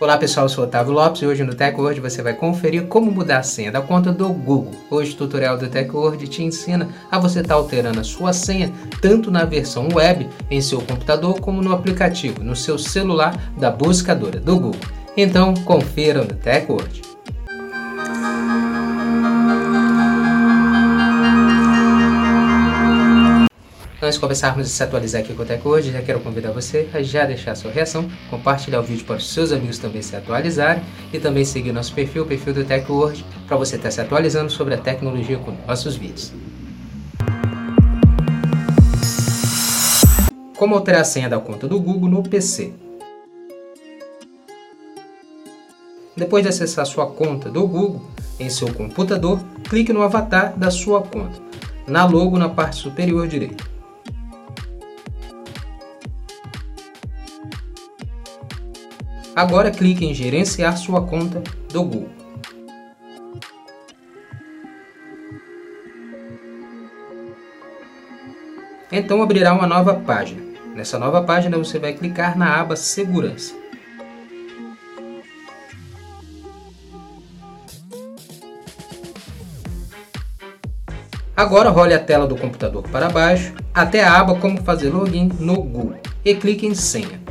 Olá pessoal, eu sou Otávio Lopes e hoje no TechWord você vai conferir como mudar a senha da conta do Google. Hoje o tutorial do TechWord te ensina a você estar tá alterando a sua senha tanto na versão web em seu computador como no aplicativo, no seu celular da buscadora do Google. Então confira no TechWord. Antes de começarmos a se atualizar aqui com o Tech hoje, já quero convidar você a já deixar sua reação, compartilhar o vídeo para os seus amigos também se atualizarem e também seguir nosso perfil, o perfil do Tech World, para você estar se atualizando sobre a tecnologia com nossos vídeos. Como alterar a senha da conta do Google no PC? Depois de acessar sua conta do Google em seu computador, clique no avatar da sua conta, na logo na parte superior direita. Agora clique em gerenciar sua conta do Google. Então abrirá uma nova página. Nessa nova página você vai clicar na aba Segurança. Agora role a tela do computador para baixo até a aba Como fazer login no Google e clique em Senha.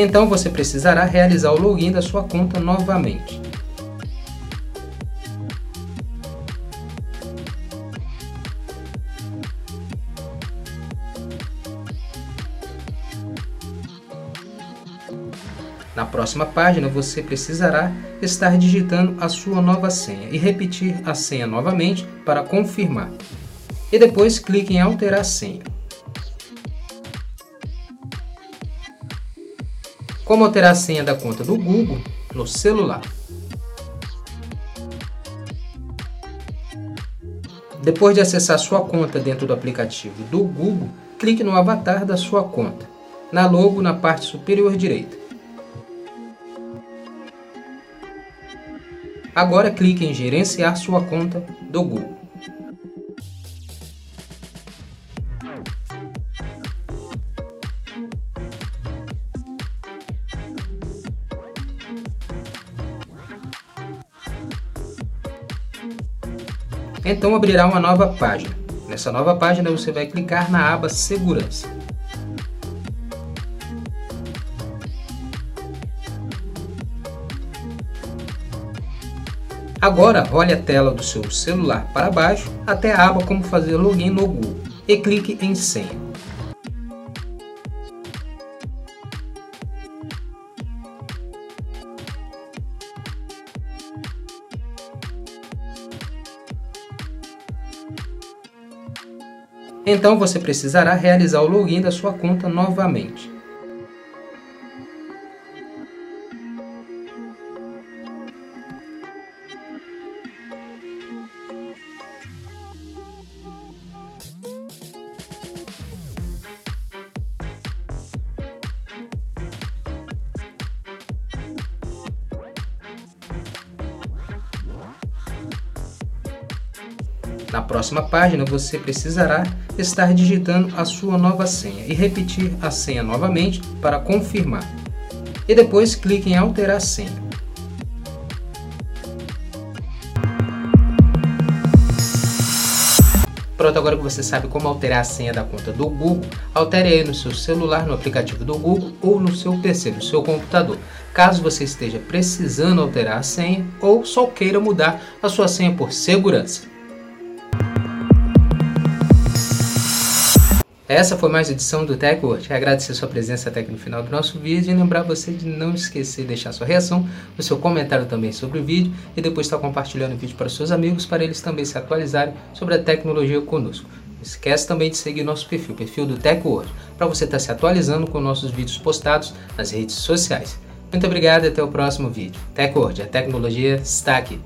Então você precisará realizar o login da sua conta novamente. Na próxima página você precisará estar digitando a sua nova senha e repetir a senha novamente para confirmar. E depois clique em alterar senha. Como alterar a senha da conta do Google no celular. Depois de acessar sua conta dentro do aplicativo do Google, clique no avatar da sua conta, na logo na parte superior direita. Agora clique em gerenciar sua conta do Google. Então abrirá uma nova página. Nessa nova página você vai clicar na aba Segurança. Agora role a tela do seu celular para baixo até a aba Como fazer login no Google e clique em Senha. Então você precisará realizar o login da sua conta novamente. Na próxima página você precisará estar digitando a sua nova senha e repetir a senha novamente para confirmar. E depois clique em alterar senha. Pronto, agora que você sabe como alterar a senha da conta do Google, altere aí no seu celular, no aplicativo do Google ou no seu PC, no seu computador. Caso você esteja precisando alterar a senha ou só queira mudar a sua senha por segurança. Essa foi mais edição do TechWord. Agradecer sua presença até aqui no final do nosso vídeo e lembrar você de não esquecer de deixar sua reação, o seu comentário também sobre o vídeo e depois estar compartilhando o vídeo para seus amigos para eles também se atualizarem sobre a tecnologia conosco. Não esquece também de seguir nosso perfil, perfil do TechWord, para você estar se atualizando com nossos vídeos postados nas redes sociais. Muito obrigado e até o próximo vídeo. TechWord, a tecnologia está aqui.